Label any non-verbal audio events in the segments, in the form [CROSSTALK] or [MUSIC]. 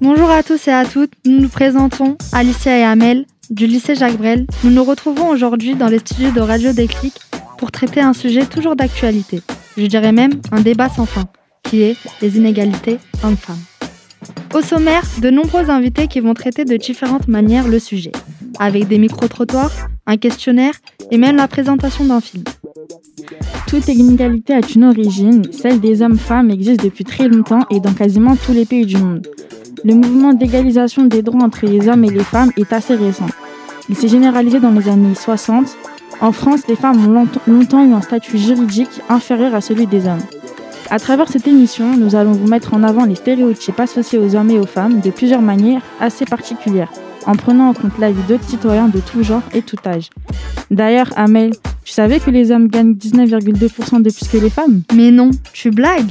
Bonjour à tous et à toutes, nous nous présentons Alicia et Amel du lycée Jacques Brel. Nous nous retrouvons aujourd'hui dans les studios de Radio Déclic pour traiter un sujet toujours d'actualité. Je dirais même un débat sans fin, qui est les inégalités hommes-femmes. Au sommaire, de nombreux invités qui vont traiter de différentes manières le sujet, avec des micro-trottoirs, un questionnaire et même la présentation d'un film. Toute inégalité a une origine, celle des hommes-femmes existe depuis très longtemps et dans quasiment tous les pays du monde. Le mouvement d'égalisation des droits entre les hommes et les femmes est assez récent. Il s'est généralisé dans les années 60. En France, les femmes ont longtemps eu un statut juridique inférieur à celui des hommes. À travers cette émission, nous allons vous mettre en avant les stéréotypes associés aux hommes et aux femmes de plusieurs manières assez particulières, en prenant en compte l'avis d'autres citoyens de tout genre et tout âge. D'ailleurs, Amel, tu savais que les hommes gagnent 19,2% de plus que les femmes? Mais non, tu blagues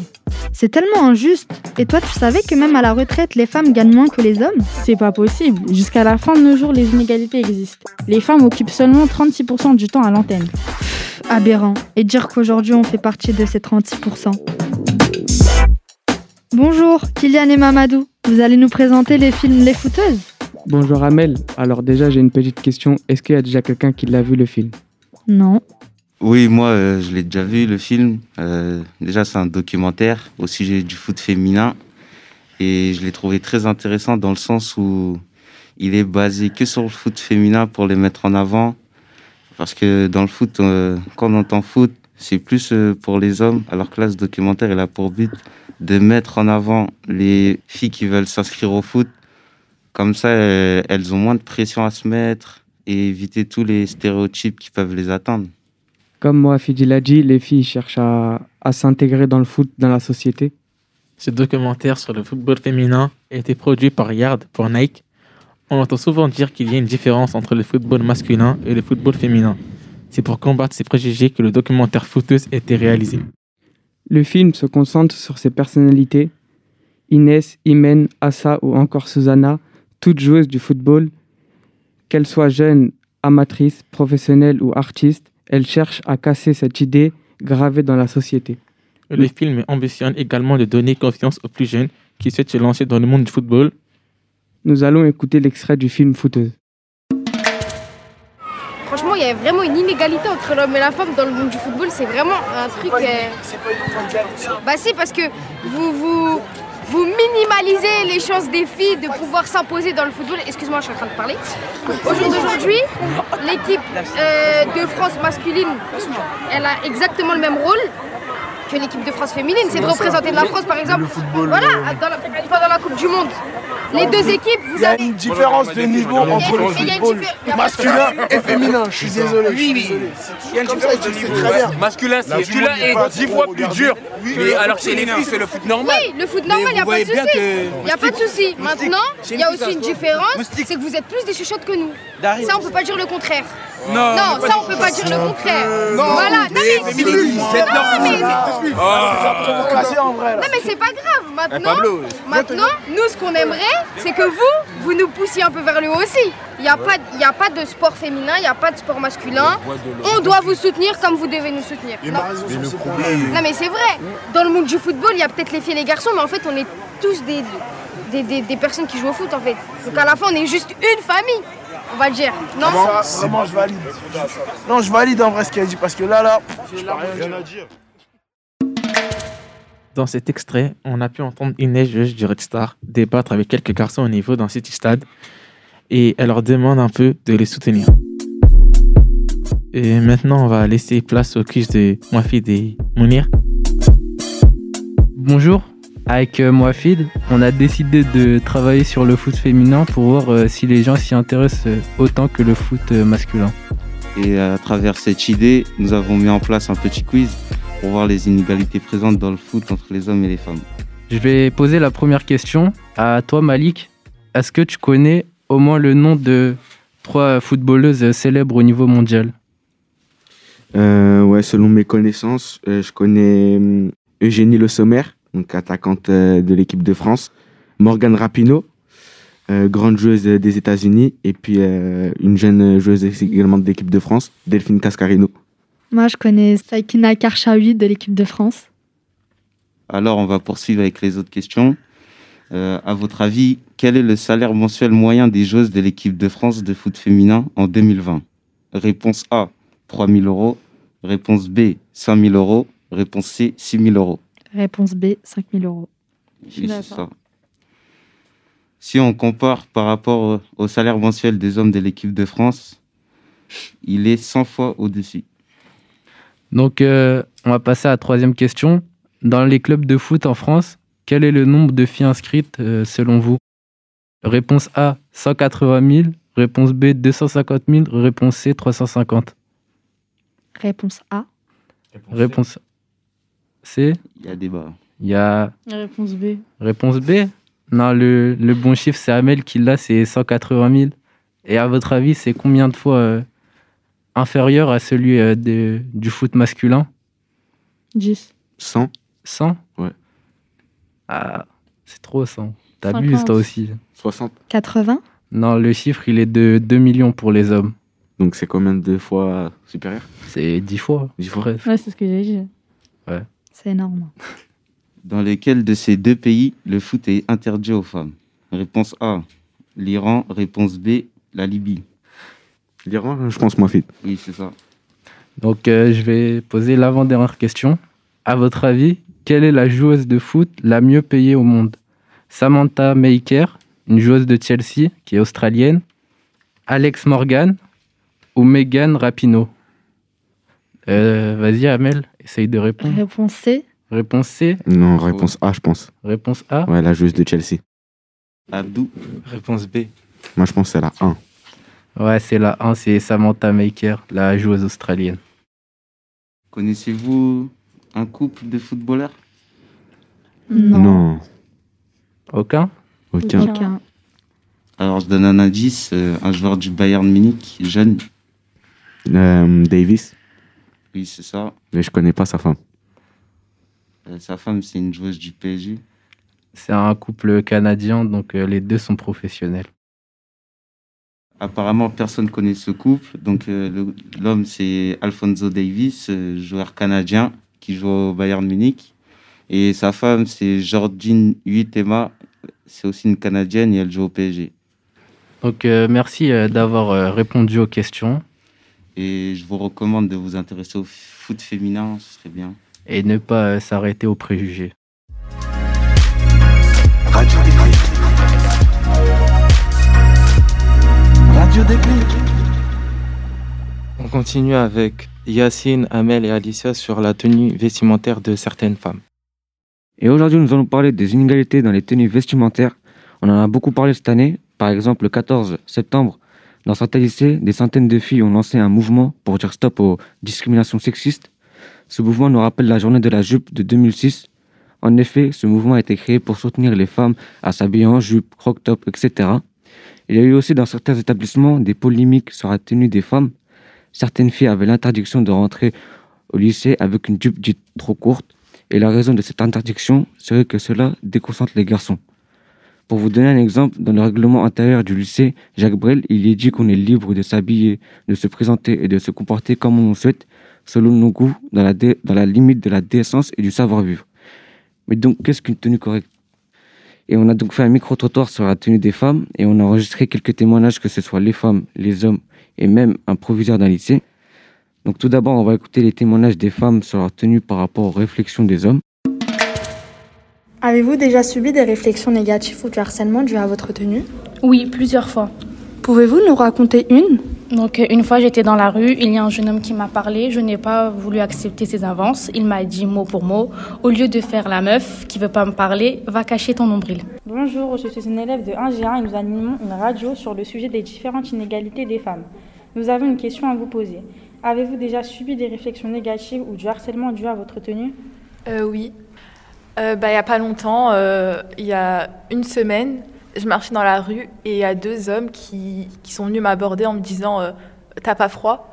C'est tellement injuste. Et toi, tu savais que même à la retraite, les femmes gagnent moins que les hommes? C'est pas possible. Jusqu'à la fin de nos jours, les inégalités existent. Les femmes occupent seulement 36% du temps à l'antenne. Aberrant. Et dire qu'aujourd'hui, on fait partie de ces 36%. Bonjour, Kylian et Mamadou. Vous allez nous présenter les films Les Footeuses Bonjour Amel. Alors déjà, j'ai une petite question. Est-ce qu'il y a déjà quelqu'un qui l'a vu le film? Non. Oui, moi, euh, je l'ai déjà vu, le film. Euh, déjà, c'est un documentaire au sujet du foot féminin. Et je l'ai trouvé très intéressant dans le sens où il est basé que sur le foot féminin pour les mettre en avant. Parce que dans le foot, euh, quand on entend foot, c'est plus pour les hommes. Alors que là, ce documentaire, il a pour but de mettre en avant les filles qui veulent s'inscrire au foot. Comme ça, elles ont moins de pression à se mettre et éviter tous les stéréotypes qui peuvent les atteindre. Comme moi, Fidi l'a dit, les filles cherchent à, s'intégrer dans le foot, dans la société. Ce documentaire sur le football féminin a été produit par Yard pour Nike. On entend souvent dire qu'il y a une différence entre le football masculin et le football féminin. C'est pour combattre ces préjugés que le documentaire Footeuse a été réalisé. Le film se concentre sur ces personnalités. Inès, Imen, Assa ou encore Susanna, toutes joueuses du football, qu'elles soient jeunes, amatrices, professionnelles ou artistes, elles cherchent à casser cette idée gravée dans la société. Le film ambitionne également de donner confiance aux plus jeunes qui souhaitent se lancer dans le monde du football. Nous allons écouter l'extrait du film Footeuse. Franchement, il y a vraiment une inégalité entre l'homme et la femme dans le monde du football. C'est vraiment un truc. C'est pas une Bah si, parce que vous vous vous minimalisez les chances des filles de pouvoir s'imposer dans le football. Excuse-moi, je suis en train de parler. Au jour d'aujourd'hui, l'équipe euh, de France masculine, elle a exactement le même rôle que l'équipe de France féminine. C'est de représenter la France, par exemple, voilà, pendant la Coupe du Monde les deux équipes, vous Il y a une différence de niveau entre le football masculin et féminin. Je suis désolé. Oui, oui. Il y a une différence de niveau. Masculin, c'est masculin est dix fois plus dur. Mais alors chez les filles, c'est le foot normal. Oui, le foot normal, il n'y a pas de souci. Il n'y a pas de souci. Maintenant, il y a aussi une différence, c'est que vous êtes plus des chuchotes que nous. Ça, on peut pas dire le contraire. Non, non ça on peut pas dire le contraire. Non, voilà, non mais c'est non mais c'est pas grave. Maintenant, maintenant, nous ce qu'on aimerait, c'est que vous, vous nous poussiez un peu vers le haut aussi. Il n'y a pas, il a pas de sport féminin, il n'y a pas de sport masculin. On doit vous soutenir comme vous devez nous soutenir. Non, non mais c'est vrai. Dans le monde du football, il y a peut-être les filles et les garçons, mais en fait, on est tous des des, des, des personnes qui jouent au foot en fait. Donc à la fin, on est juste une famille on va le dire. Non Vraiment, je valide. Non, je valide en vrai ce qu'elle dit parce que là, là, je rien à dire. Dans cet extrait, on a pu entendre une neigeuse du Red Star débattre avec quelques garçons au niveau d'un City Stade et elle leur demande un peu de les soutenir. Et maintenant, on va laisser place au quiz de Moafid et Mounir. Bonjour, avec euh, Moafid, on a décidé de travailler sur le foot féminin pour voir euh, si les gens s'y intéressent euh, autant que le foot masculin. Et à travers cette idée, nous avons mis en place un petit quiz pour voir les inégalités présentes dans le foot entre les hommes et les femmes. Je vais poser la première question à toi Malik. Est-ce que tu connais au moins le nom de trois footballeuses célèbres au niveau mondial? Ouais, selon mes connaissances, je connais hum, Eugénie Le Sommer, donc attaquante euh, de l'équipe de France. Morgane Rapinoe, euh, grande joueuse des États-Unis. Et puis euh, une jeune joueuse également de l'équipe de France, Delphine Cascarino. Moi, je connais Saikina Karchaoui de l'équipe de France. Alors, on va poursuivre avec les autres questions. Euh, à votre avis, quel est le salaire mensuel moyen des joueuses de l'équipe de France de foot féminin en 2020 Réponse A, 3 000 euros. Réponse B, 5 000 euros. Réponse C, 6 000 euros. Réponse B, 5 000 euros. Oui, c'est ça. Si on compare par rapport au salaire mensuel des hommes de l'équipe de France, il est 100 fois au-dessus. Donc, euh, on va passer à la troisième question. Dans les clubs de foot en France, quel est le nombre de filles inscrites euh, selon vous? Réponse A, 180 000. Réponse B, 250 000. Réponse C, 350. Réponse A. Réponse C. Il y a débat. Il y a Réponse B. réponse B. Non, le, le bon chiffre, c'est Amel qui l'a, c'est 180 000. Et à votre avis, c'est combien de fois euh, inférieur à celui euh, de- du foot masculin? 10. 100 100 Ouais. Ah, c'est trop 100. T'abuses 50. toi aussi. 60 80 Non, le chiffre, il est de 2 millions pour les hommes. Donc c'est combien de fois supérieur? C'est 10 fois. 10 fois presque. Ouais, c'est ce que j'ai dit. C'est énorme. Dans lequel de ces deux pays le foot est interdit aux femmes? Réponse A, l'Iran. Réponse B, la Libye. L'Iran, je pense, moi, fit. Oui, c'est ça. Donc, euh, je vais poser l'avant-dernière question. À votre avis, quelle est la joueuse de foot la mieux payée au monde? Samantha Maker, une joueuse de Chelsea qui est australienne, Alex Morgan ou Megan Rapinoe? Euh, Vas-y, Amel, essaye de répondre. Réponse C. Réponse C, Non, réponse A, je pense. réponse A. Ouais, la joueuse de Chelsea. Abdou. Réponse B. Moi, je pense que c'est la 1. Ouais, c'est la 1, c'est Samantha Maker, la joueuse australienne. Connaissez-vous un couple de footballeurs? Non. Aucun Aucun. Aucun. Alors, je donne un indice. euh, un joueur du Bayern Munich, jeune. Euh, Davis, Oui, c'est ça. mais je connais pas sa femme. Euh, sa femme, c'est une joueuse du PSG. C'est un couple canadien, donc euh, les deux sont professionnels. Apparemment, personne connaît ce couple. Donc, euh, l'homme, c'est Alfonso Davis, joueur canadien qui joue au Bayern Munich. Et sa femme, c'est Jordine Huitema. C'est aussi une Canadienne et elle joue au PSG. Donc, euh, merci euh, d'avoir euh, répondu aux questions Et je vous recommande de vous intéresser au foot féminin, ce serait bien. et ne pas euh, s'arrêter aux préjugés. Radio Déclic. Radio Déclic. On continue avec Yacine, Amel et Alicia sur la tenue vestimentaire de certaines femmes. Et aujourd'hui, nous allons parler des inégalités dans les tenues vestimentaires. On en a beaucoup parlé cette année. Par exemple, le 14 septembre, dans certains lycées, des centaines de filles ont lancé un mouvement pour dire stop aux discriminations sexistes. Ce mouvement nous rappelle la journée de la jupe de 2006. En effet, ce mouvement a été créé pour soutenir les femmes à s'habiller en jupe, croc-top, etc. Il y a eu aussi dans certains établissements des polémiques sur la tenue des femmes. Certaines filles avaient l'interdiction de rentrer au lycée avec une jupe dite trop courte. Et la raison de cette interdiction serait que cela déconcentre les garçons. Pour vous donner un exemple, dans le règlement intérieur du lycée Jacques Brel, il est dit qu'on est libre de s'habiller, de se présenter et de se comporter comme on le souhaite, selon nos goûts, dans la, limite de la décence et du savoir-vivre. Mais donc, qu'est-ce qu'une tenue correcte? Et on a donc fait un micro-trottoir sur la tenue des femmes et on a enregistré quelques témoignages, que ce soit les femmes, les hommes et même un proviseur d'un lycée. Donc tout d'abord, on va écouter les témoignages des femmes sur leur tenue par rapport aux réflexions des hommes. Avez-vous déjà subi des réflexions négatives ou du harcèlement dû à votre tenue Oui, plusieurs fois. Pouvez-vous nous raconter une Donc une fois j'étais dans la rue, il y a un jeune homme qui m'a parlé, je n'ai pas voulu accepter ses avances, il m'a dit mot pour mot, au lieu de faire la meuf qui veut pas me parler, va cacher ton nombril. Bonjour, je suis une élève de 1G1 et nous animons une radio sur le sujet des différentes inégalités des femmes. Nous avons une question à vous poser. Avez-vous déjà subi des réflexions négatives ou du harcèlement dû à votre tenue? Euh, oui. Euh, bah, il n'y a pas longtemps, euh, il y a une semaine, je marchais dans la rue et il y a deux hommes qui, qui sont venus m'aborder en me disant euh, T'as pas froid?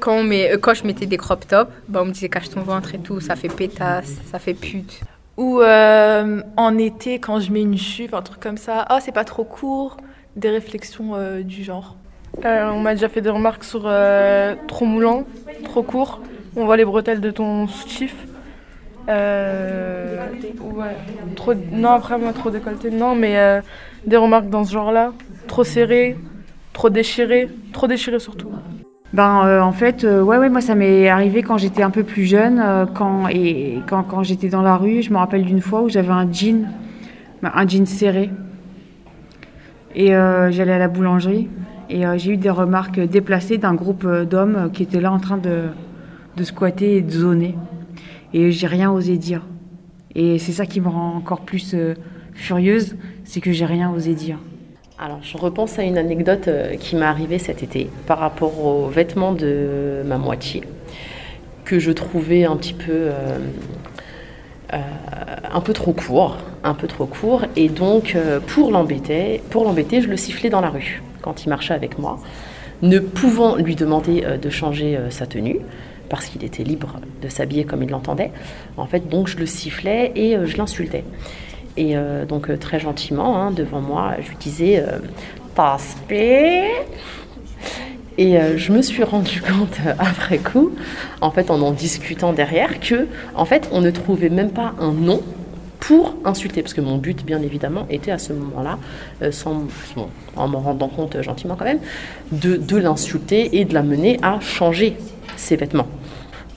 Quand, on met- euh, quand je mettais des crop tops, bah, on me disait cache ton ventre et tout, ça fait pétasse, ça fait pute. Ou euh, en été, quand je mets une jupe, un truc comme ça, Ah, c'est pas trop court, des réflexions euh, du genre. Euh, on m'a déjà fait des remarques sur euh, trop moulant, trop court. On voit les bretelles de ton stiff. Euh, ouais. Trop, non, après, moi, trop décolleté, non, mais euh, des remarques dans ce genre-là. Trop serré, trop déchiré, trop déchiré surtout. Ben, euh, en fait, euh, ouais, ouais, moi, ça m'est arrivé quand j'étais un peu plus jeune, quand, et quand, quand j'étais dans la rue. Je me rappelle d'une fois où j'avais un jean, ben, un jean serré. Et j'allais à la boulangerie. Et j'ai eu des remarques déplacées d'un groupe d'hommes qui étaient là en train de, de squatter et de zoner. Et j'ai rien osé dire. Et c'est ça qui me rend encore plus euh, furieuse, c'est que j'ai rien osé dire. Alors, je repense à une anecdote euh, qui m'est arrivée cet été par rapport aux vêtements de ma moitié, que je trouvais un petit peu, euh, un peu trop court, un peu trop court, et donc pour l'embêter, pour l'embêter, je le sifflais dans la rue quand il marchait avec moi, ne pouvant lui demander de changer sa tenue parce qu'il était libre de s'habiller comme il l'entendait. En fait, donc je le sifflais et euh, je l'insultais. Et euh, donc euh, très gentiment, hein, devant moi, je lui disais euh, paix Et je me suis rendu [LAUGHS] compte après coup, en fait, en en discutant derrière, que en fait, on ne trouvait même pas un nom pour insulter, parce que mon but, bien évidemment, était à ce moment-là, sans, en me rendant compte gentiment quand même, de, de l'insulter et de la mener à changer ses vêtements.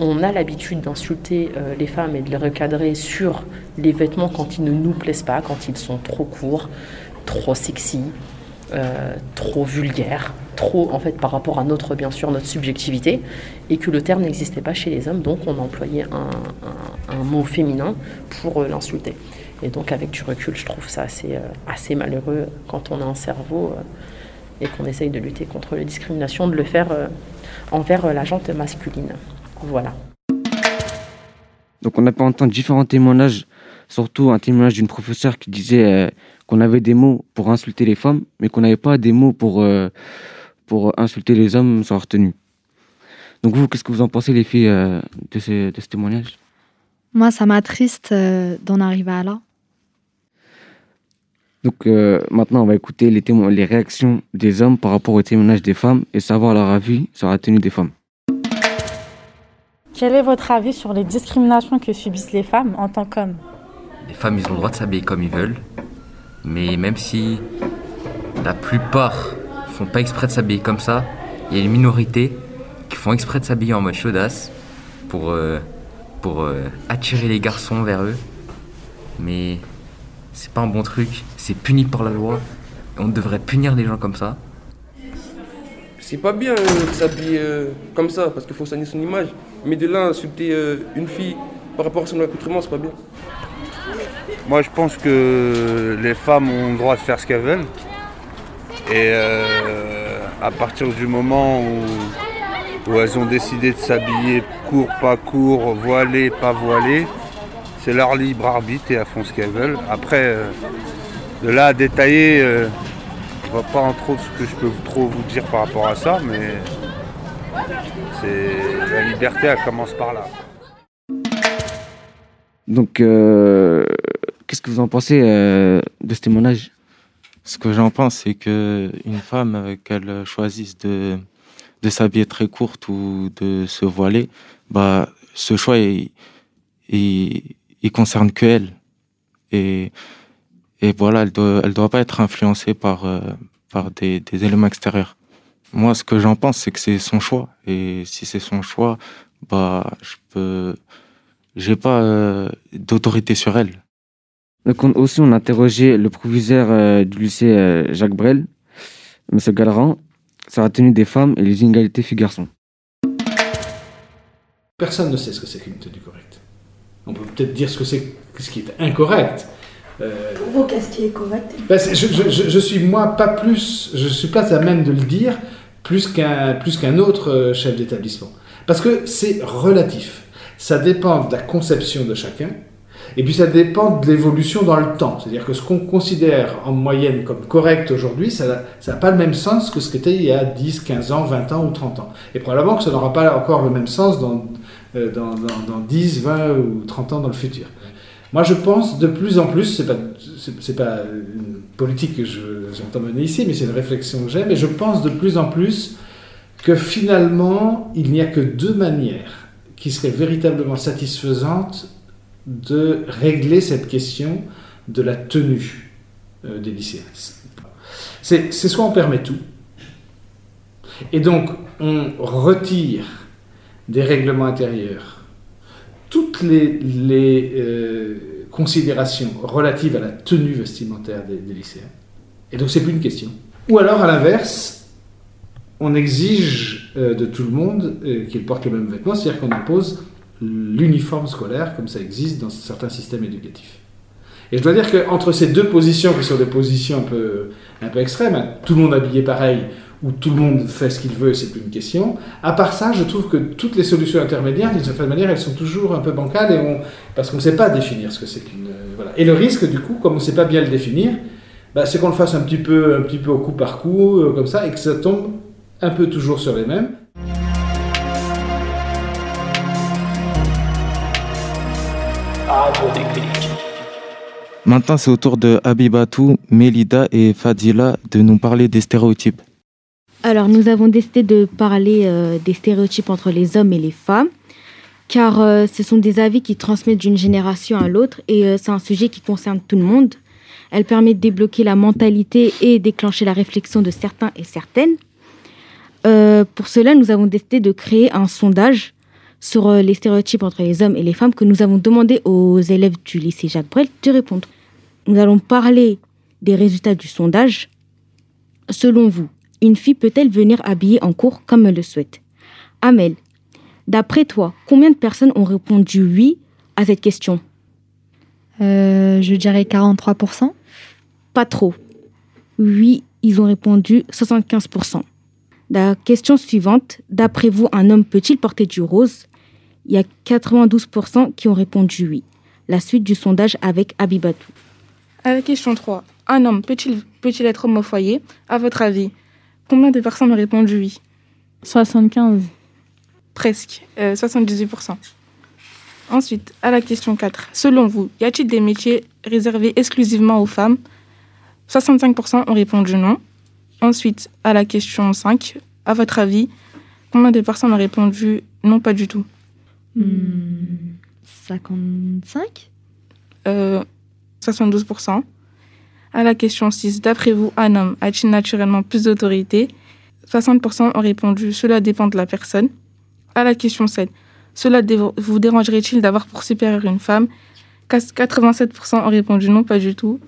On a l'habitude d'insulter euh, les femmes et de les recadrer sur les vêtements quand ils ne nous plaisent pas, quand ils sont trop courts, trop sexy, euh, trop vulgaires, trop en fait par rapport à notre bien sûr notre subjectivité, et que le terme n'existait pas chez les hommes, donc on employait un, mot féminin pour euh, l'insulter. Et donc avec du recul, je trouve ça assez, malheureux quand on a un cerveau et qu'on essaye de lutter contre les discriminations, de le faire envers la jante masculine. Voilà. Donc on a pu entendre différents témoignages, surtout un témoignage d'une professeure qui disait euh, qu'on avait des mots pour insulter les femmes, mais qu'on n'avait pas des mots pour, euh, pour insulter les hommes sans leur tenue. Donc vous, qu'est-ce que vous en pensez les filles euh, de, ce, de ce témoignage? Moi, ça m'attriste euh, d'en arriver à là. Donc euh, maintenant on va écouter les, témo- les réactions des hommes par rapport au témoignage des femmes et savoir leur avis sur la tenue des femmes. Quel est votre avis sur les discriminations que subissent les femmes en tant qu'hommes Les femmes, ils ont le droit de s'habiller comme ils veulent. Mais même si la plupart font pas exprès de s'habiller comme ça, il y a une minorité qui font exprès de s'habiller en mode chaudasse pour, euh, pour euh, attirer les garçons vers eux. Mais c'est pas un bon truc, c'est puni par la loi. On devrait punir les gens comme ça. C'est pas bien euh, de s'habiller euh, comme ça parce qu'il faut soigner son image. Mais de là, insulter euh, une fille par rapport à son accoutrement, c'est pas bien. Moi, je pense que les femmes ont le droit de faire ce qu'elles veulent. Et euh, à partir du moment où, elles ont décidé de s'habiller court, pas court, voilé, pas voilé, c'est leur libre arbitre et elles font ce qu'elles veulent. Après, euh, de là à détailler, je vois pas trop ce que je peux trop vous dire par rapport à ça, mais c'est la liberté, elle commence par là. Donc euh, qu'est-ce que vous en pensez euh, de ce témoignage? Ce que j'en pense, c'est que une femme, euh, qu'elle choisisse de, de s'habiller très courte ou de se voiler, bah, ce choix, il, il, il concerne que elle. Et, et voilà, elle doit, elle doit pas être influencée par, euh, par des, des éléments extérieurs. Moi, ce que j'en pense, c'est que c'est son choix. Et si c'est son choix, bah, je peux, j'ai pas euh, d'autorité sur elle. Donc on- aussi, on a interrogé le proviseur euh, du lycée euh, Jacques Brel, M. Galleran, sur la tenue des femmes et les inégalités filles-garçons. Personne ne sait ce que c'est qu'une tenue correcte. On peut peut-être dire ce que c'est, ce qui est incorrect. Euh, Pour vous, qu'est-ce qui est correct? Ben, je- je- je suis moi pas plus, je suis pas à même de le dire plus qu'un plus qu'un autre euh, chef d'établissement, parce que c'est relatif. Ça dépend de la conception de chacun, et puis ça dépend de l'évolution dans le temps. C'est-à-dire que ce qu'on considère en moyenne comme correct aujourd'hui, ça n'a pas le même sens que ce que c'était il y a 10, 15 ans, 20 ans ou 30 ans. Et probablement que ça n'aura pas encore le même sens dans, euh, dans, dans, dans 10, 20 ou 30 ans dans le futur. Moi, je pense de plus en plus, c'est pas, pas politique que je- j'entends mener ici, mais c'est une réflexion que j'ai, mais je pense de plus en plus que finalement, il n'y a que deux manières qui seraient véritablement satisfaisantes de régler cette question de la tenue euh, des lycéens. C'est soit on permet tout, et donc on retire des règlements intérieurs toutes les, les euh, considérations relatives à la tenue vestimentaire des, lycéens. Et donc c'est plus une question. Ou alors à l'inverse, on exige euh, de tout le monde euh, qu'ils portent le même vêtement, c'est-à-dire qu'on impose l'uniforme scolaire comme ça existe dans certains systèmes éducatifs. Et je dois dire qu'entre ces deux positions, qui sont des positions un peu, un peu extrêmes, hein, tout le monde habillé pareil, ou tout le monde fait ce qu'il veut, c'est plus une question. À part ça, je trouve que toutes les solutions intermédiaires, d'une certaine manière, elles sont toujours un peu bancales, parce qu'on ne sait pas définir ce que c'est qu'une... Euh, voilà. Et le risque, du coup, comme on ne sait pas bien le définir, bah, c'est qu'on le fasse un petit, peu, un petit peu au coup par coup, euh, comme ça, et que ça tombe un peu toujours sur les mêmes. Maintenant, c'est au tour de Abibatou, Melida et Fadila de nous parler des stéréotypes. Alors, nous avons décidé de parler euh, des stéréotypes entre les hommes et les femmes, car euh, ce sont des avis qui transmettent d'une génération à l'autre et euh, c'est un sujet qui concerne tout le monde. Elle permet de débloquer la mentalité et déclencher la réflexion de certains et certaines. pour cela, nous avons décidé de créer un sondage sur les stéréotypes entre les hommes et les femmes que nous avons demandé aux élèves du lycée Jacques Brel de répondre. Nous allons parler des résultats du sondage. Selon vous, une fille peut-elle venir habillée en cours comme elle le souhaite? Amel, d'après toi, combien de personnes ont répondu oui à cette question? Euh, Je dirais 43%. Pas trop. Oui, ils ont répondu 75%. La question suivante, d'après vous, un homme peut-il porter du rose? Il y a 92% qui ont répondu oui. La suite du sondage avec Abibatou. À la question 3, un homme peut-il peut être homme au foyer? À votre avis, Combien de personnes ont répondu oui? 75. Presque, 78%. Euh, Ensuite, à la question 4, selon vous, y a-t-il des métiers réservés exclusivement aux femmes? 65% ont répondu non. Ensuite, à la question 5, à votre avis, combien de personnes ont répondu non, pas du tout? 55 euh, 72%. À la question 6, d'après vous, un homme a-t-il naturellement plus d'autorité? 60% ont répondu cela dépend de la personne. À la question 7, cela vous dérangerait-il d'avoir pour supérieur une femme? 87% ont répondu non, pas du tout.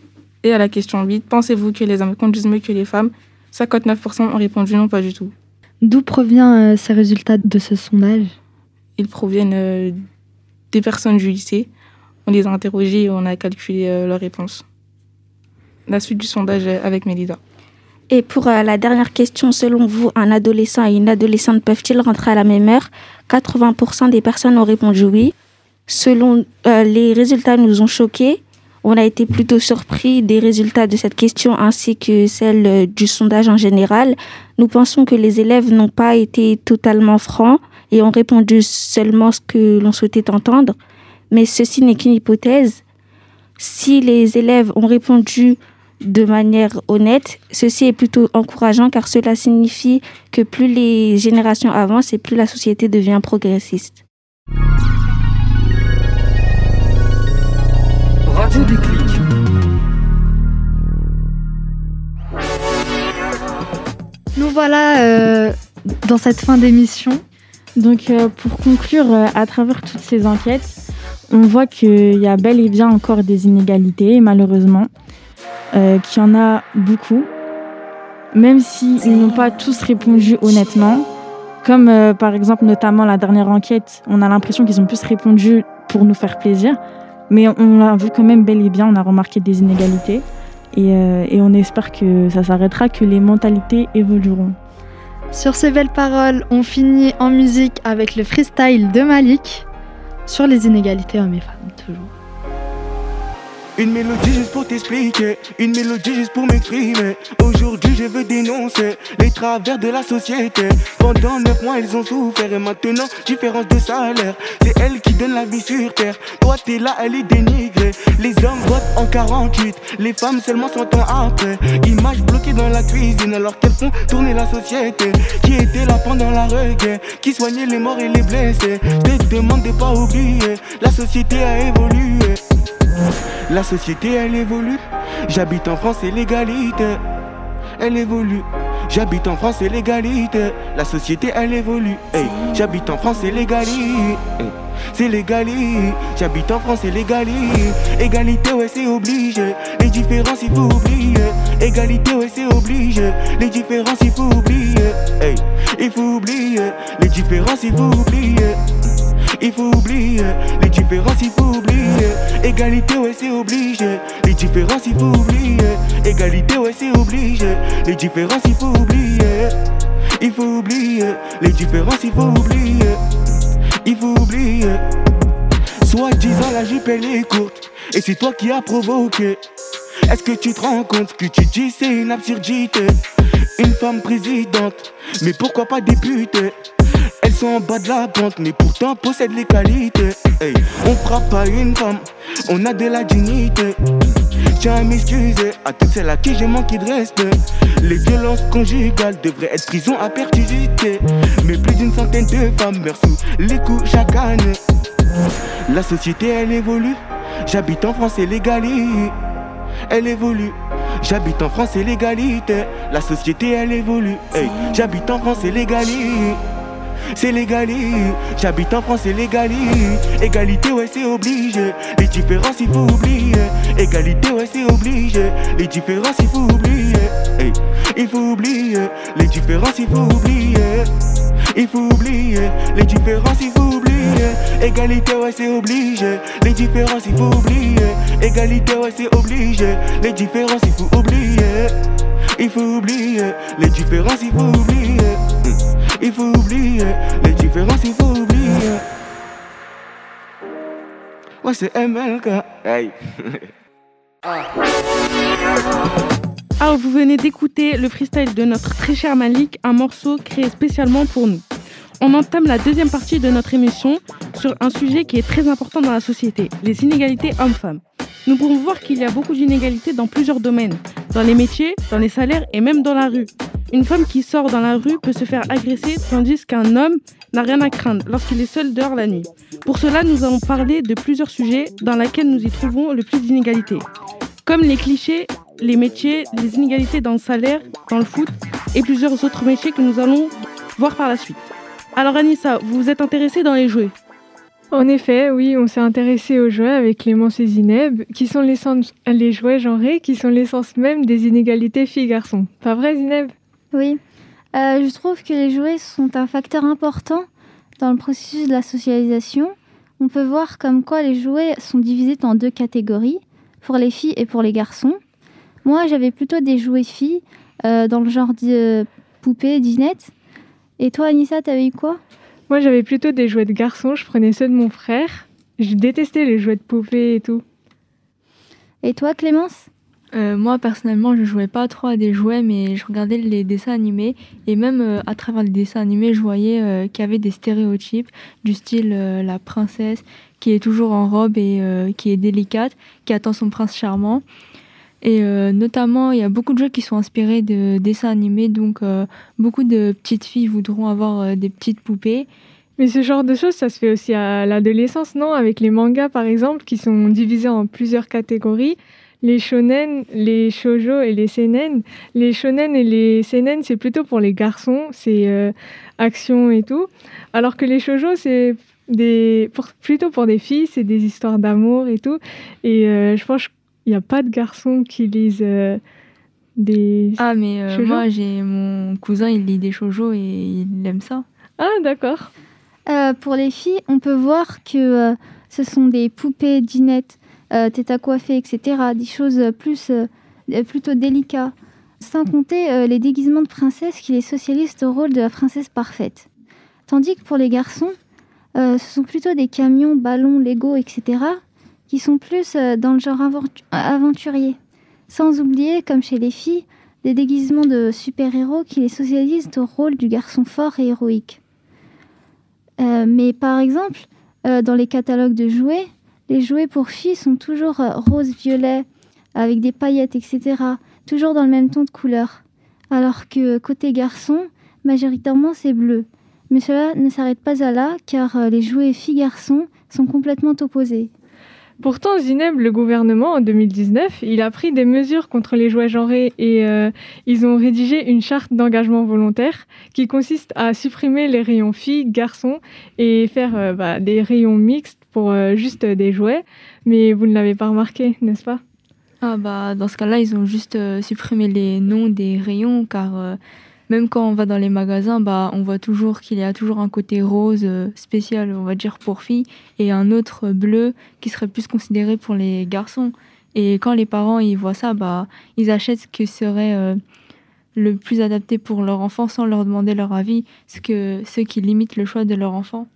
Et à la question 8, pensez-vous que les hommes conduisent mieux que les femmes? 59% ont répondu non, pas du tout. D'où proviennent euh, ces résultats de ce sondage? Ils proviennent euh, des personnes du lycée. On les a interrogées et on a calculé euh, leurs réponses la suite du sondage avec Mélida. Et pour euh, la dernière question, selon vous, un adolescent et une adolescente peuvent-ils rentrer à la même heure? 80% des personnes ont répondu oui. Selon euh, les résultats nous ont choqués. On a été plutôt surpris des résultats de cette question ainsi que celle euh, du sondage en général. Nous pensons que les élèves n'ont pas été totalement francs et ont répondu seulement ce que l'on souhaitait entendre. Mais ceci n'est qu'une hypothèse. Si les élèves ont répondu de manière honnête. Ceci est plutôt encourageant car cela signifie que plus les générations avancent et plus la société devient progressiste. Radio Déclic. Nous voilà euh, dans cette fin d'émission. Donc euh, pour conclure, euh, à travers toutes ces enquêtes, on voit qu'il y a bel et bien encore des inégalités, malheureusement. Euh, qu'il y en a beaucoup, même s'ils n'ont pas tous répondu honnêtement. Comme euh, par exemple, notamment la dernière enquête, on a l'impression qu'ils ont plus répondu pour nous faire plaisir, mais on a vu quand même bel et bien, on a remarqué des inégalités. Et, euh, et on espère que ça s'arrêtera, que les mentalités évolueront. Sur ces belles paroles, on finit en musique avec le freestyle de Malik sur les inégalités hommes et femmes, toujours. Une mélodie juste pour t'expliquer, une mélodie juste pour m'exprimer. Aujourd'hui, je veux dénoncer les travers de la société. Pendant neuf mois, ils ont souffert et maintenant, différence de salaire. C'est elle qui donne la vie sur terre. Toi, t'es là, elle est dénigrée. Les hommes votent en 48, les femmes seulement 100 ans après. Images bloquées dans la cuisine alors qu'elles font tourner la société. Qui était là pendant la reggae, qui soignait les morts et les blessés. Je te demande de pas oublier, la société a évolué. La société elle évolue. J'habite en France et l'égalité. Elle évolue. J'habite en France et l'égalité. La société elle évolue. J'habite en France et l'égalité. C'est l'égalité. J'habite en France et l'égalité. Égalité ouais c'est obligé. Les différences il faut oublier. Égalité ouais c'est obligé. Les différences il faut oublier. Il faut oublier. Les différences il faut oublier. Il faut oublier les différences, il faut oublier. Égalité, ouais, c'est obligé. Les différences, il faut oublier. Égalité, ouais, c'est obligé. Les différences, il faut oublier. Il faut oublier les différences, il faut oublier. Il faut oublier. Soit disant la jupe elle est courte et c'est toi qui as provoqué. Est-ce que tu te rends compte ce que tu dis c'est une absurdité? Une femme présidente, mais pourquoi pas députée? Sont en bas de la pente, mais pourtant possèdent les qualités. On frappe pas une femme, on a de la dignité. Tiens à m'excuser à toutes celles à qui j'ai manqué de respect. Les violences conjugales devraient être prison à perpétuité. Mais plus d'une centaine de femmes meurent sous les coups chaque année. La société elle évolue. J'habite en France et l'égalité. Elle évolue. J'habite en France et l'égalité. La société elle évolue. J'habite en France et l'égalité c'est l'égalité. J'habite en France, c'est l'égalité. Égalité, ouais, c'est obligé. Les différences, il faut oublier. Égalité, ouais, c'est obligé. Les différences, il faut oublier. Il faut oublier. Les différences, il faut oublier. Il faut oublier. Les différences, il faut oublier. Égalité, ouais, c'est obligé. Les différences, il faut oublier. Égalité, ouais, c'est obligé. Les différences, il faut oublier. Il faut oublier. Les différences, il faut oublier. Il faut oublier les différences, il faut oublier. Ouais, c'est MLK. Hey. Alors, [LAUGHS] vous venez d'écouter le freestyle de notre très cher Malik, un morceau créé spécialement pour nous. On entame la deuxième partie de notre émission sur un sujet qui est très important dans la société, les inégalités hommes-femmes. Nous pouvons voir qu'il y a beaucoup d'inégalités dans plusieurs domaines, dans les métiers, dans les salaires et même dans la rue. Une femme qui sort dans la rue peut se faire agresser tandis qu'un homme n'a rien à craindre lorsqu'il est seul dehors la nuit. Pour cela, nous allons parler de plusieurs sujets dans lesquels nous y trouvons le plus d'inégalités. Comme les clichés, les métiers, les inégalités dans le salaire, dans le foot et plusieurs autres métiers que nous allons voir par la suite. Alors Anissa, vous vous êtes intéressée dans les jouets en effet, oui, on s'est intéressé aux jouets avec Clémence et Zineb, qui sont les jouets genrés, qui sont l'essence même des inégalités filles-garçons. Pas vrai, Zineb? Oui. Euh, je trouve que les jouets sont un facteur important dans le processus de la socialisation. On peut voir comme quoi les jouets sont divisés en deux catégories, pour les filles et pour les garçons. Moi, j'avais plutôt des jouets filles, euh, dans le genre de poupées, dinettes. Et toi, Anissa, t'avais eu quoi? Moi, j'avais plutôt des jouets de garçons, je prenais ceux de mon frère. Je détestais les jouets de poupées et tout. Et toi, Clémence? Euh, moi personnellement, je jouais pas trop à des jouets, mais je regardais les dessins animés et même euh, à travers les dessins animés, je voyais euh, qu'il y avait des stéréotypes du style la princesse qui est toujours en robe et qui est délicate, qui attend son prince charmant. Et notamment, il y a beaucoup de jeux qui sont inspirés de dessins animés, donc beaucoup de petites filles voudront avoir des petites poupées. Mais ce genre de choses, ça se fait aussi à l'adolescence, non? Avec les mangas, par exemple, qui sont divisés en plusieurs catégories les shonen, les shoujo et les seinen. Les shonen et les seinen, c'est plutôt pour les garçons, c'est euh, action et tout. Alors que les shoujo, c'est des, plutôt pour des filles, c'est des histoires d'amour et tout. Et euh, je pense qu'il n'y a pas de garçons qui lisent euh, des. Ah, mais moi, j'ai mon cousin, il lit des shoujo et il aime ça. Ah, d'accord. pour les filles, on peut voir que ce sont des poupées dinettes tête à coiffer, etc. Des choses plus, euh, plutôt délicates. Sans compter euh, les déguisements de princesse qui les socialisent au rôle de la princesse parfaite. Tandis que pour les garçons, ce sont plutôt des camions, ballons, Lego, etc. qui sont plus euh, dans le genre aventurier. Sans oublier, comme chez les filles, des déguisements de super-héros qui les socialisent au rôle du garçon fort et héroïque. Euh, mais par exemple, euh, dans les catalogues de jouets, les jouets pour filles sont toujours rose-violet, avec des paillettes, etc. Toujours dans le même ton de couleur. Alors que côté garçon, majoritairement c'est bleu. Mais cela ne s'arrête pas à là, car les jouets filles-garçons sont complètement opposés. Pourtant, Zineb, le gouvernement, en 2019, il a pris des mesures contre les jouets genrés et euh, ils ont rédigé une charte d'engagement volontaire qui consiste à supprimer les rayons filles, garçons et faire euh, bah, des rayons mixtes pour euh, juste des jouets. Mais vous ne l'avez pas remarqué, n'est-ce pas? Ah bah, Dans ce cas-là, ils ont juste supprimé les noms des rayons car même quand on va dans les magasins, bah, on voit toujours qu'il y a toujours un côté rose euh, spécial, on va dire, pour filles, et un autre bleu qui serait plus considéré pour les garçons. Et quand les parents ils voient ça, bah, ils achètent ce qui serait euh, le plus adapté pour leur enfant sans leur demander leur avis, ce, que, ce qui limite le choix de leur enfant.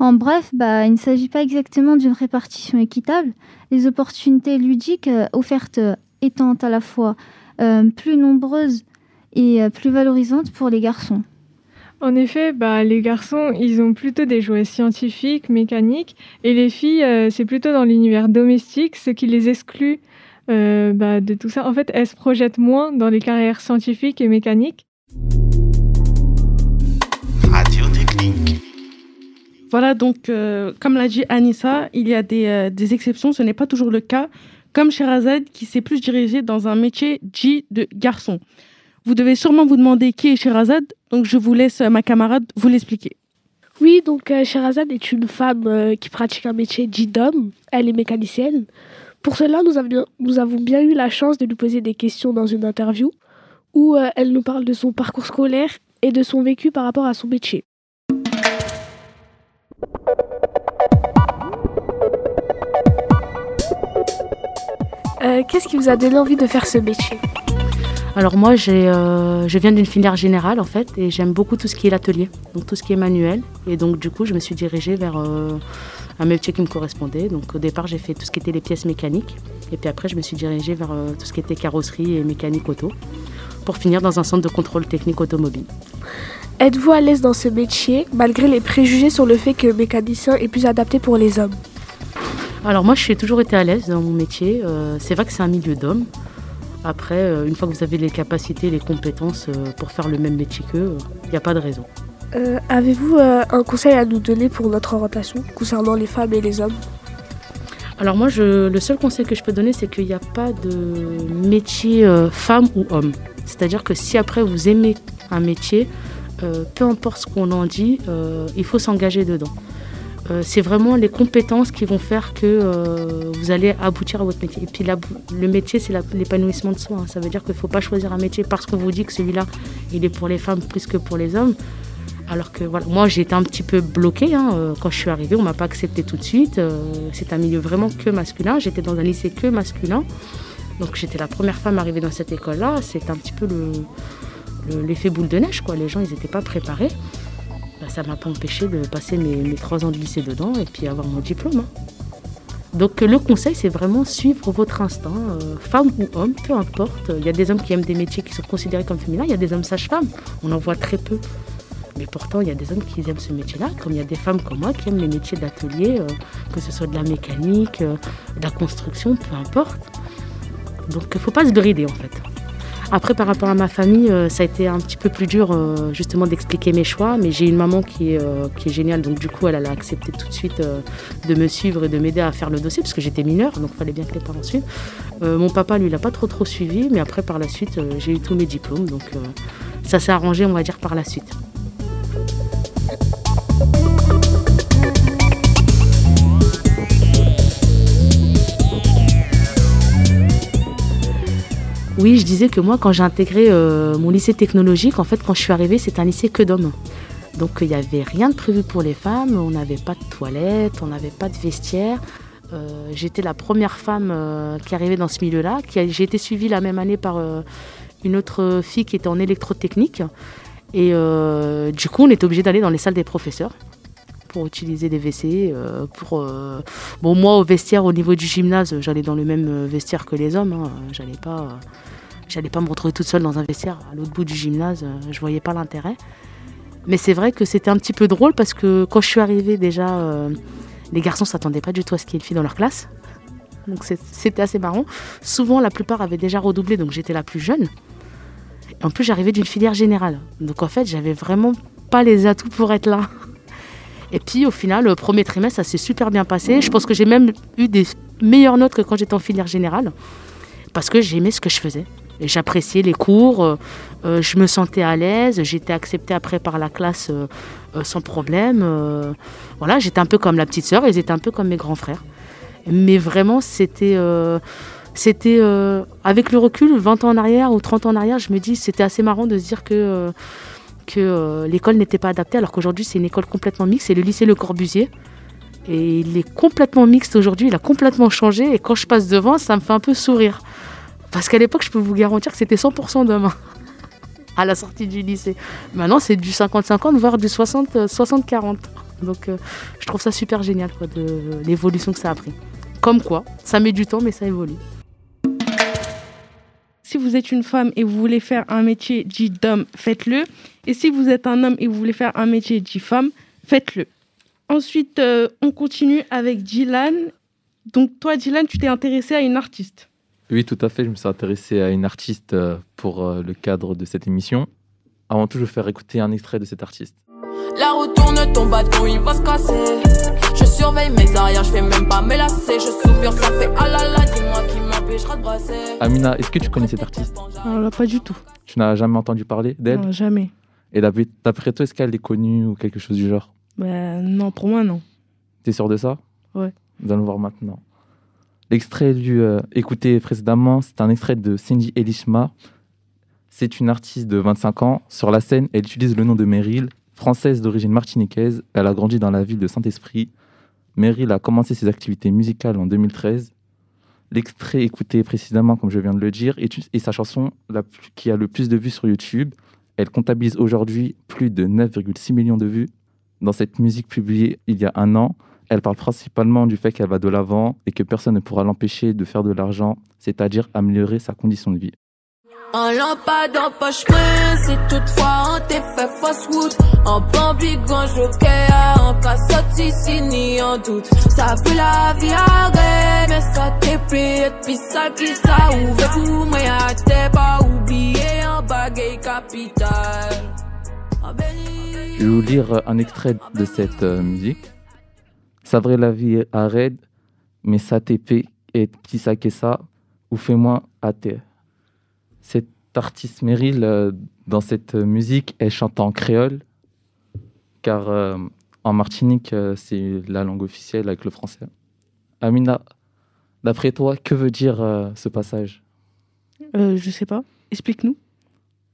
En bref, bah, il ne s'agit pas exactement d'une répartition équitable. Les opportunités ludiques euh, offertes étant à la fois plus nombreuses et euh, plus valorisante pour les garçons. En effet, bah, les garçons, ils ont plutôt des jouets scientifiques, mécaniques, et les filles, euh, c'est plutôt dans l'univers domestique, ce qui les exclut euh, bah, de tout ça. En fait, elles se projettent moins dans les carrières scientifiques et mécaniques. Voilà, donc, comme l'a dit Anissa, il y a des, des exceptions, ce n'est pas toujours le cas, comme Sherazade qui s'est plus dirigée dans un métier dit de garçon. Vous devez sûrement vous demander qui est Sherazade, donc je vous laisse euh, ma camarade vous l'expliquer. Oui, donc euh, Sherazade est une femme euh, qui pratique un métier dit d'homme. Elle est mécanicienne. Pour cela, nous, nous avons bien eu la chance de lui poser des questions dans une interview où elle nous parle de son parcours scolaire et de son vécu par rapport à son métier. Qu'est-ce qui vous a donné envie de faire ce métier alors moi, euh, je viens d'une filière générale en fait et j'aime beaucoup tout ce qui est l'atelier, donc tout ce qui est manuel. Et donc du coup, je me suis dirigée vers euh, un métier qui me correspondait. Donc au départ, j'ai fait tout ce qui était les pièces mécaniques. Et puis après, je me suis dirigée vers euh, tout ce qui était carrosserie et mécanique auto pour finir dans un centre de contrôle technique automobile. Êtes-vous à l'aise dans ce métier malgré les préjugés sur le fait que mécanicien est plus adapté pour les hommes? Alors moi, je suis toujours été à l'aise dans mon métier. c'est vrai que c'est un milieu d'hommes. Après, euh, une fois que vous avez les capacités, les compétences euh, pour faire le même métier qu'eux, il n'y a pas de raison. Euh, avez-vous un conseil à nous donner pour notre orientation concernant les femmes et les hommes? Alors moi, le seul conseil que je peux donner, c'est qu'il n'y a pas de métier femme ou homme. C'est-à-dire que si après vous aimez un métier, peu importe ce qu'on en dit, il faut s'engager dedans. Euh, c'est vraiment les compétences qui vont faire que euh, vous allez aboutir à votre métier. Et puis le métier, c'est l'épanouissement de soi. Hein. Ça veut dire qu'il ne faut pas choisir un métier parce qu'on vous dit que celui-là, il est pour les femmes plus que pour les hommes. Alors que voilà, moi j'ai été un petit peu bloquée hein, euh, quand je suis arrivée, on m'a pas accepté tout de suite. c'est un milieu vraiment que masculin. J'étais dans un lycée que masculin. Donc j'étais la première femme arrivée dans cette école-là. C'est un petit peu l'effet boule de neige. Quoi. Les gens, ils n'étaient pas préparés. Bah, ça ne m'a pas empêché de passer mes, trois ans de lycée dedans et puis avoir mon diplôme. Hein. Donc le conseil, c'est vraiment suivre votre instinct, euh, femme ou homme, peu importe. Il y a des hommes qui aiment des métiers qui sont considérés comme féminins, il y a des hommes sages-femmes, on en voit très peu. Mais pourtant, il y a des hommes qui aiment ce métier-là, comme il y a des femmes comme moi qui aiment les métiers d'atelier, euh, que ce soit de la mécanique, euh, de la construction, peu importe. Donc il ne faut pas se brider en fait. Après, par rapport à ma famille, euh, ça a été un petit peu plus dur euh, justement d'expliquer mes choix, mais j'ai une maman qui est, euh, géniale, donc du coup, elle, a accepté tout de suite de me suivre et de m'aider à faire le dossier, parce que j'étais mineure, donc il fallait bien que les parents suivent. mon papa, lui, il n'a pas trop trop suivi, mais après, par la suite, j'ai eu tous mes diplômes, donc ça s'est arrangé, on va dire, par la suite. Oui, je disais que moi, quand j'ai intégré euh, mon lycée technologique, en fait, quand je suis arrivée, c'était un lycée que d'hommes. Donc, il n'y avait rien de prévu pour les femmes. On n'avait pas de toilettes, on n'avait pas de vestiaire. Euh, j'étais la première femme euh, qui arrivait dans ce milieu-là. J'ai été suivie la même année par une autre fille qui était en électrotechnique. Et du coup, on était obligé d'aller dans les salles des professeurs pour utiliser les WC. euh, pour, euh, Bon, moi, au vestiaire, au niveau du gymnase, j'allais dans le même euh, vestiaire que les hommes. hein. J'allais pas, j'allais pas me retrouver toute seule dans un vestiaire à l'autre bout du gymnase. Je voyais pas l'intérêt. Mais c'est vrai que c'était un petit peu drôle parce que quand je suis arrivée, déjà, les garçons s'attendaient pas du tout à ce qu'il y ait une fille dans leur classe. Donc c'était assez marrant. Souvent, la plupart avaient déjà redoublé, donc j'étais la plus jeune. Et en plus, j'arrivais d'une filière générale. Donc en fait, j'avais vraiment pas les atouts pour être là. [LAUGHS] Et puis au final, le premier trimestre, ça s'est super bien passé. Je pense que j'ai même eu des meilleures notes que quand j'étais en filière générale. Parce que j'aimais ce que je faisais. J'appréciais les cours, euh, euh, je me sentais à l'aise, j'étais acceptée après par la classe euh, sans problème. voilà, j'étais un peu comme la petite sœur, ils étaient un peu comme mes grands frères. Mais vraiment, c'était. c'était avec le recul, 20 ans en arrière ou 30 ans en arrière, je me dis c'était assez marrant de se dire que, que euh, l'école n'était pas adaptée, alors qu'aujourd'hui c'est une école complètement mixte, c'est le lycée Le Corbusier. Et il est complètement mixte aujourd'hui, il a complètement changé. Et quand je passe devant, ça me fait un peu sourire. Parce qu'à l'époque, je peux vous garantir que c'était 100% d'hommes [LAUGHS] à la sortie du lycée. Maintenant, c'est du 50-50, voire du 60 euh, 60-40. Donc, euh, je trouve ça super génial, quoi, de l'évolution que ça a pris. Comme quoi, ça met du temps, mais ça évolue. Si vous êtes une femme et vous voulez faire un métier dit d'homme, faites-le. Et si vous êtes un homme et vous voulez faire un métier dit femme, faites-le. Ensuite, euh, on continue avec Dylan. Donc toi, Dylan, tu t'es intéressé à une artiste. Oui, tout à fait. Je me suis intéressé à une artiste euh, pour euh, le cadre de cette émission. Avant tout, je vais faire écouter un extrait de cette artiste. La roue tourne, ton bâton il va se casser. Je surveille mes arrières, je fais même pas me lasser. Je soupire, ça fait ah là là, dis-moi qui m'empêchera de brasser. Amina, est-ce que tu connais cette artiste? Alors là, pas du tout. Tu n'as jamais entendu parler d'elle? Non, jamais. Et d'après toi, est-ce qu'elle est connue ou quelque chose du genre? Ben, non, pour moi, non. T'es sûr de ça? Ouais. Nous allons voir maintenant. L'extrait lu euh, écouté précédemment, c'est un extrait de Cindy Elishma. C'est une artiste de 25 ans. Sur la scène, elle utilise le nom de Meryl, française d'origine martiniquaise. Elle a grandi dans la ville de Saint-Esprit. Meryl a commencé ses activités musicales en 2013. L'extrait écouté précédemment, comme je viens de le dire, est, est sa chanson la plus- qui a le plus de vues sur YouTube. Elle comptabilise aujourd'hui plus de 9,6 millions de vues. Dans cette musique publiée il y a un an, elle parle principalement du fait qu'elle va de l'avant et que personne ne pourra l'empêcher de faire de l'argent, c'est-à-dire améliorer sa condition de vie. En lampade, en poche prise, si toutefois on t'est fait fausse route. En bambi, grand joker, en cassette, ici, ni en doute. Ça fait la vie arrête, mais ça t'est et puis ça qui ça ouvre tout, mais à t'es pas oublié en bagaille capitale. Je vais vous lire un extrait de cette euh, musique. Ça vrai la vie arrête, mais ça t'épée et petit sac et ça, ou fais-moi à terre. Cette artiste Meryl, euh, dans cette musique, elle chante en créole, car euh, en Martinique, euh, c'est la langue officielle avec le français. Amina, d'après toi, que veut dire euh, ce passage? Euh, je sais pas. Explique-nous.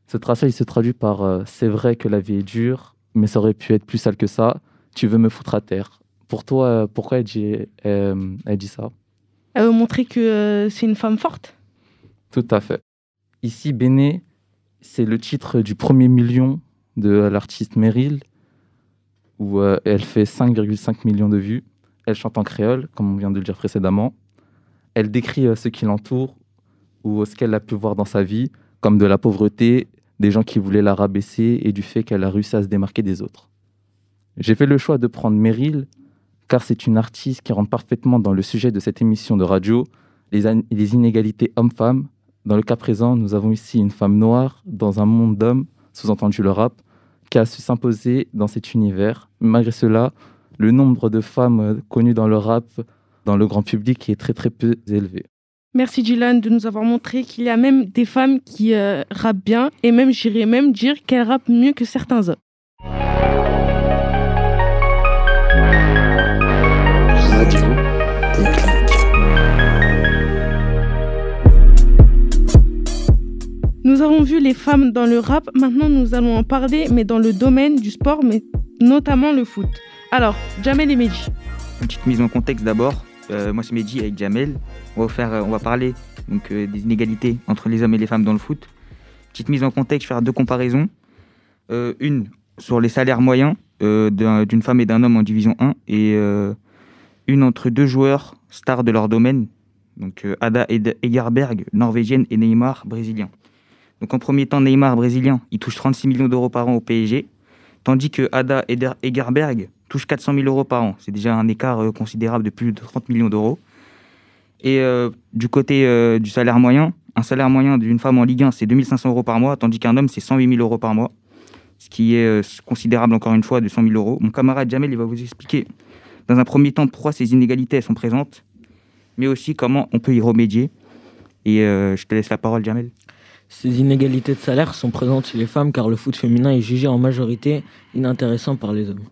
Ce passage il se traduit par euh, C'est vrai que la vie est dure, mais ça aurait pu être plus sale que ça. Tu veux me foutre à terre. Pour toi, pourquoi elle dit, elle dit ça? Elle veut montrer que c'est une femme forte? Tout à fait. Ici, Béné, c'est le titre du premier million de l'artiste Meryl, où euh, elle fait 5,5 millions de vues. Elle chante en créole, comme on vient de le dire précédemment. Elle décrit euh, ce qui l'entoure ou ce qu'elle a pu voir dans sa vie, comme de la pauvreté, des gens qui voulaient la rabaisser et du fait qu'elle a réussi à se démarquer des autres. J'ai fait le choix de prendre Meryl car c'est une artiste qui rentre parfaitement dans le sujet de cette émission de radio, les, les inégalités hommes-femmes. Dans le cas présent, nous avons ici une femme noire dans un monde d'hommes, sous-entendu le rap, qui a su s'imposer dans cet univers. Malgré cela, le nombre de femmes connues dans le rap, dans le grand public, est très très peu élevé. Merci Dylan de nous avoir montré qu'il y a même des femmes qui euh, rappent bien et même j'irais même dire qu'elles rappent mieux que certains hommes. Avons vu les femmes dans le rap, maintenant nous allons en parler, mais dans le domaine du sport, mais notamment le foot. Alors, Jamel et Mehdi. Une petite mise en contexte d'abord. Euh, moi, c'est Mehdi avec Jamel. On va, faire, euh, on va parler donc, euh, des inégalités entre les hommes et les femmes dans le foot. Petite mise en contexte, je vais faire deux comparaisons. Une sur les salaires moyens d'un- d'une femme et d'un homme en division 1 et une entre deux joueurs stars de leur domaine, donc Ada Egerberg, norvégienne, et Neymar, brésilien. Donc en premier temps, Neymar, brésilien, il touche 36 millions d'euros par an au PSG, tandis que Ada Egerberg touche 400 000 euros par an. C'est déjà un écart euh, considérable de plus de 30 millions d'euros. Et euh, du côté euh, du salaire moyen, un salaire moyen d'une femme en Ligue 1, c'est 2500 euros par mois, tandis qu'un homme, c'est 108 000 euros par mois, ce qui est considérable encore une fois de 100 000 euros. Mon camarade Jamel, il va vous expliquer dans un premier temps pourquoi ces inégalités sont présentes, mais aussi comment on peut y remédier. Et je te laisse la parole, Jamel. Ces inégalités de salaire sont présentes chez les femmes car le foot féminin est jugé en majorité inintéressant par les hommes.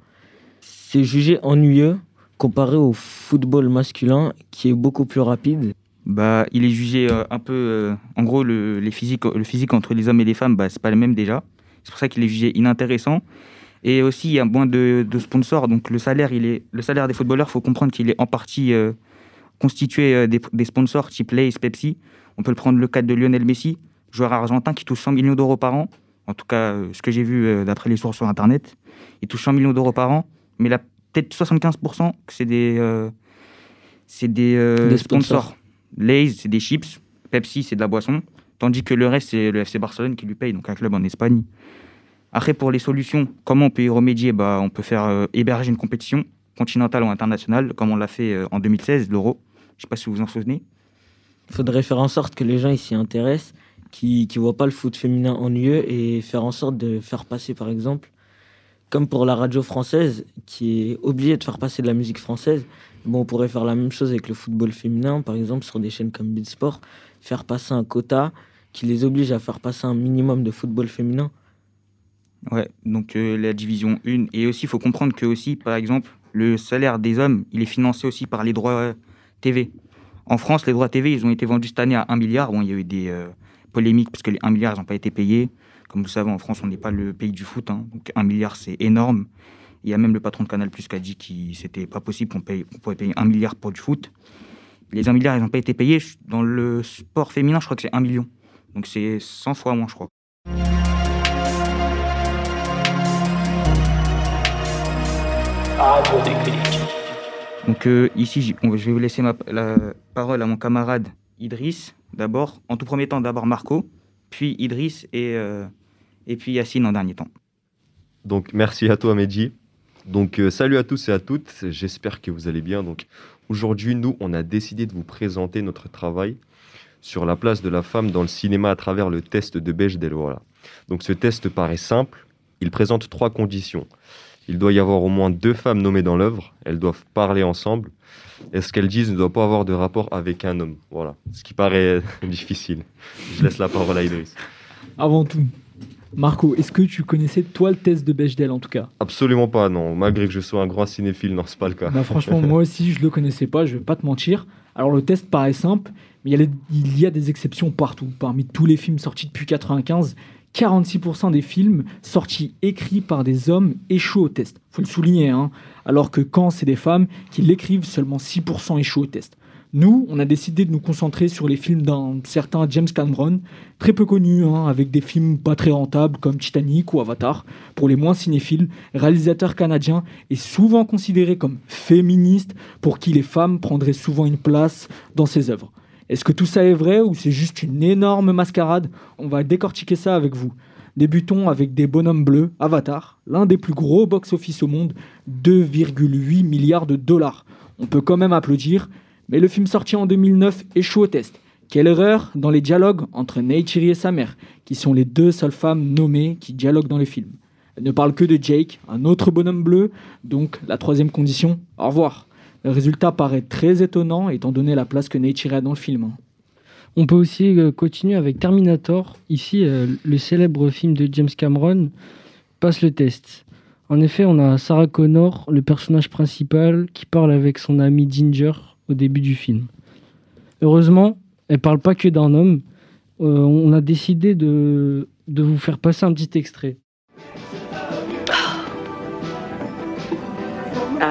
C'est jugé ennuyeux comparé au football masculin qui est beaucoup plus rapide. Bah, il est jugé euh, un peu. euh, en gros, le, les physiques, le physique entre les hommes et les femmes, bah, c'est pas le même déjà. C'est pour ça qu'il est jugé inintéressant. Et aussi, il y a moins de, de sponsors. Donc, le salaire, il est, le salaire des footballeurs, il faut comprendre qu'il est en partie euh, constitué des, des sponsors type Lay's, Pepsi. On peut le prendre le cas de Lionel Messi, joueur argentin qui touche 100 millions d'euros par an. En tout cas, euh, ce que j'ai vu euh, d'après les sources sur Internet. Il touche 100 millions d'euros par an, mais il a peut-être 75% que c'est des, euh, c'est des, euh, Des sponsors. sponsors. Lay's, c'est des chips. Pepsi, c'est de la boisson. Tandis que le reste, c'est le FC Barcelone qui lui paye, donc un club en Espagne. Après, pour les solutions, comment on peut y remédier? Bah, On peut faire euh, héberger une compétition continentale ou internationale, comme on l'a fait en 2016, l'Euro. Je ne sais pas si vous vous en souvenez. Il faudrait faire en sorte que les gens s'y intéressent, qui ne voient pas le foot féminin ennuyeux et faire en sorte de faire passer, par exemple, comme pour la radio française, qui est obligée de faire passer de la musique française. Bon, on pourrait faire la même chose avec le football féminin, par exemple, sur des chaînes comme Beansport, faire passer un quota qui les oblige à faire passer un minimum de football féminin. Ouais, donc euh, la division 1. Et aussi, il faut comprendre que, aussi, par exemple, le salaire des hommes, il est financé aussi par les droits euh, TV. En France, les droits TV, ils ont été vendus cette année à 1 milliard. Bon, il y a eu des euh, polémiques parce que les 1 milliard, ils n'ont pas été payés. Comme vous savez, en France, on n'est pas le pays du foot. hein. donc 1 milliard, c'est énorme. Il y a même le patron de Canal Plus qui a dit que c'était pas possible qu'on paye, pouvait payer 1 milliard pour du foot. Les 1 milliard, ils n'ont pas été payés. Dans le sport féminin, je crois que c'est 1 million. Donc c'est 100 fois moins, je crois. Donc euh, ici, je vais vous laisser ma- la parole à mon camarade Idriss, d'abord. En tout premier temps, d'abord Marco, puis Idriss et, euh, et puis Yacine en dernier temps. Donc merci à toi Mehdi. Donc euh, salut à tous et à toutes, j'espère que vous allez bien. Donc aujourd'hui nous on a décidé de vous présenter notre travail sur la place de la femme dans le cinéma à travers le test de Bechdel. Voilà. Donc ce test paraît simple, il présente trois conditions. Il doit y avoir au moins deux femmes nommées dans l'œuvre, elles doivent parler ensemble, et ce qu'elles disent ne doit pas avoir de rapport avec un homme. Voilà, ce qui paraît [LAUGHS] difficile. Je laisse la parole à Idriss. Avant tout, Marco, est-ce que tu connaissais toi le test de Bechdel en tout cas? Absolument pas, non. Malgré que je sois un grand cinéphile, non, c'est pas le cas. Bah, franchement, moi aussi, je le connaissais pas, je vais pas te mentir. Alors, le test paraît simple, mais il y a, les- il y a des exceptions partout. Parmi tous les films sortis depuis 95, 46% des films sortis écrits par des hommes échouent au test. Faut le souligner, hein. Alors que quand c'est des femmes qui l'écrivent, seulement 6% échouent au test. Nous, on a décidé de nous concentrer sur les films d'un certain James Cameron, très peu connu, hein, avec des films pas très rentables comme Titanic ou Avatar. Pour les moins cinéphiles, réalisateur canadien est souvent considéré comme féministe, pour qui les femmes prendraient souvent une place dans ses œuvres. Est-ce que tout ça est vrai ou c'est juste une énorme mascarade? On va décortiquer ça avec vous. Débutons avec des bonhommes bleus, Avatar, l'un des plus gros box-office au monde, 2,8 milliards de dollars. On peut quand même applaudir, mais le film sorti en 2009 échoue au test. Quelle erreur dans les dialogues entre Neytiri et sa mère, qui sont les deux seules femmes nommées qui dialoguent dans le film. Elle ne parle que de Jake, un autre bonhomme bleu, donc la troisième condition, au revoir. Le résultat paraît très étonnant étant donné la place que Neytiri a dans le film. On peut aussi euh, continuer avec Terminator. Ici, euh, le célèbre film de James Cameron passe le test. En effet, on a Sarah Connor, le personnage principal, qui parle avec son ami Ginger au début du film. Heureusement, elle parle pas que d'un homme. Euh, on a décidé de vous faire passer un petit extrait.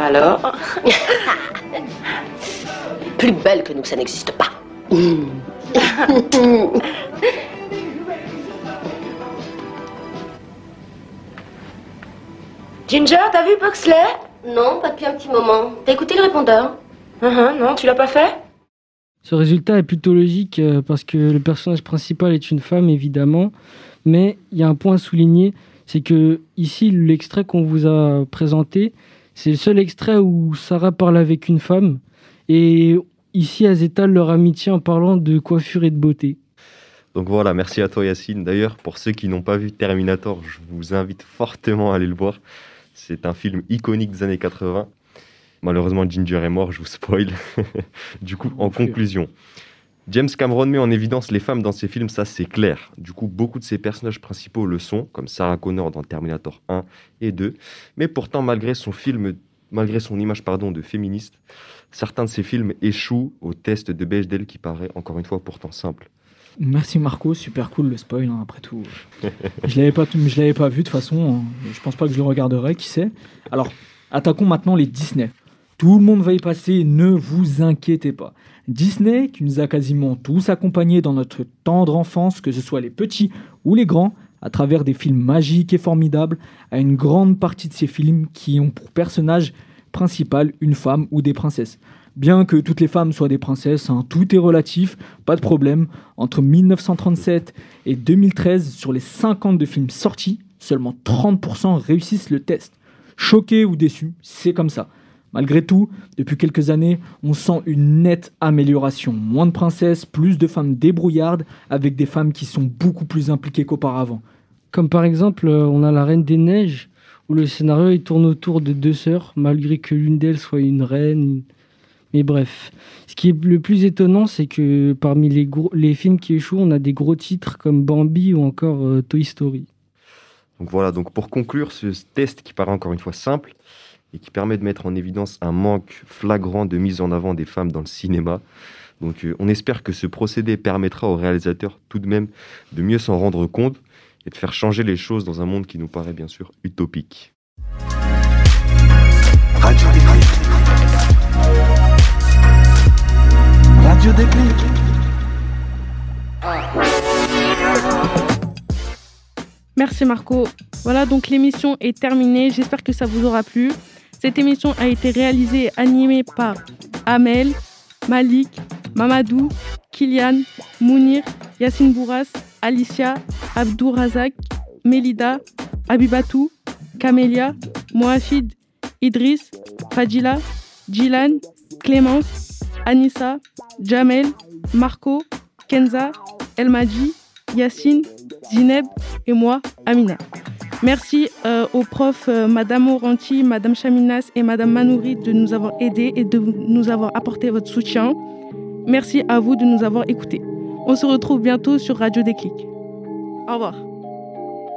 Alors [LAUGHS] Plus belle que nous, ça n'existe pas. [LAUGHS] Ginger, t'as vu Buxley Non, pas depuis un petit moment. T'as écouté le répondeur? Uh-huh, Non, tu l'as pas fait? Ce résultat est plutôt logique euh, parce que le personnage principal est une femme, évidemment. Mais il y a un point à souligner, c'est que ici, l'extrait qu'on vous a présenté, c'est le seul extrait où Sarah parle avec une femme. Et ici, elles étalent leur amitié en parlant de coiffure et de beauté. Donc voilà, merci à toi Yacine. D'ailleurs, pour ceux qui n'ont pas vu Terminator, je vous invite fortement à aller le voir. C'est un film iconique des années 80. Malheureusement, Ginger est mort, je vous spoil. [LAUGHS] du coup, en conclusion, James Cameron met en évidence les femmes dans ses films, ça c'est clair. Du coup, beaucoup de ses personnages principaux le sont, comme Sarah Connor dans Terminator 1 et 2. Mais pourtant, malgré son film, malgré son image pardon, de féministe, certains de ses films échouent au test de Bechdel qui paraît encore une fois pourtant simple. Merci Marco, super cool le spoil hein, après tout. [LAUGHS] je l'avais pas, je l'avais pas vu de toute façon. hein. Je pense pas que je le regarderai, qui sait. Alors, attaquons maintenant les Disney. Tout le monde va y passer, ne vous inquiétez pas. Disney, qui nous a quasiment tous accompagnés dans notre tendre enfance, que ce soit les petits ou les grands, à travers des films magiques et formidables, a une grande partie de ces films qui ont pour personnage principal une femme ou des princesses. Bien que toutes les femmes soient des princesses, hein, tout est relatif, pas de problème. Entre 1937 et 2013, sur les 52 films sortis, seulement 30% réussissent le test. Choqué ou déçu, c'est comme ça. Malgré tout, depuis quelques années, on sent une nette amélioration. Moins de princesses, plus de femmes débrouillardes, avec des femmes qui sont beaucoup plus impliquées qu'auparavant. Comme par exemple, euh, on a La Reine des Neiges, où le scénario il tourne autour de deux sœurs, malgré que l'une d'elles soit une reine. Mais bref, ce qui est le plus étonnant, c'est que parmi les, gros- les films qui échouent, on a des gros titres comme Bambi ou encore euh, Toy Story. Donc voilà, donc pour conclure ce test qui paraît encore une fois simple et qui permet de mettre en évidence un manque flagrant de mise en avant des femmes dans le cinéma. Donc euh, on espère que ce procédé permettra aux réalisateurs tout de même de mieux s'en rendre compte et de faire changer les choses dans un monde qui nous paraît bien sûr utopique. Radio Déclic. Radio Déclic. Merci Marco. Voilà, donc l'émission est terminée. J'espère que ça vous aura plu. Cette émission a été réalisée et animée par Amel, Malik, Mamadou, Kylian, Mounir, Yacine Bourras, Alicia, Abdou Razak, Melida, Abibatou, Camélia, Moafid, Idriss, Fadila, Jilan, Clémence, Anissa, Jamel, Marco, Kenza, Elmadji, Yacine, Zineb et moi, Amina. Merci euh, aux profs euh, Madame Oranti, Madame Chaminas et Madame Manouri de nous avoir aidés et de nous avoir apporté votre soutien. Merci à vous de nous avoir écoutés. On se retrouve bientôt sur Radio Déclic. Au revoir.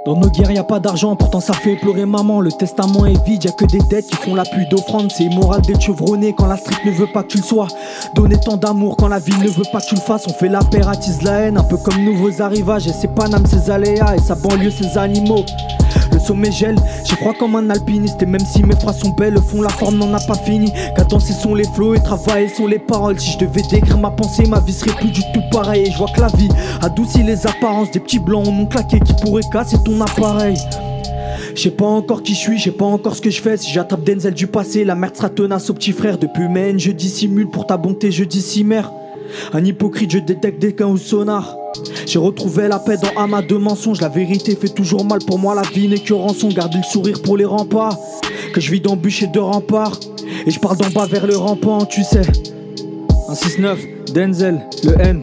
Dans nos guerres, y a pas d'argent, pourtant ça fait pleurer maman. Le testament est vide, y a que des dettes qui font la pluie d'offrande. C'est immoral d'être chevronné quand la street ne veut pas que tu le sois. Donner tant d'amour quand la ville ne veut pas que tu le fasses. On fait la paix, attise la haine, un peu comme nouveaux arrivages. Et c'est Paname, ses aléas, et sa banlieue, ses animaux. Le sommet gèle, j'ai froid comme un alpiniste. Et même si mes phrases sont belles, au fond, la forme n'en a pas fini. Cadencer sont les flots et travailler sont les paroles. Si je devais décrire ma pensée, ma vie serait plus du tout pareille. Je vois que la vie adoucit les apparences. Des petits blancs en ont claqué qui pourraient casser ton appareil. Je sais pas encore qui je suis, je sais pas encore ce que je fais. Si j'attrape Denzel du passé, la merde sera tenace au petit frère. Depuis haines, je dissimule pour ta bonté, je dissimère. Un hypocrite, je détecte des cas au sonar. J'ai retrouvé la paix dans amas de mensonges. La vérité fait toujours mal pour moi. La vie n'est que rançon. Garder le sourire pour les remparts. Que je vis d'embûches et de remparts. Et je parle d'en bas vers le rampant, tu sais. Un 6-9, Denzel, le N.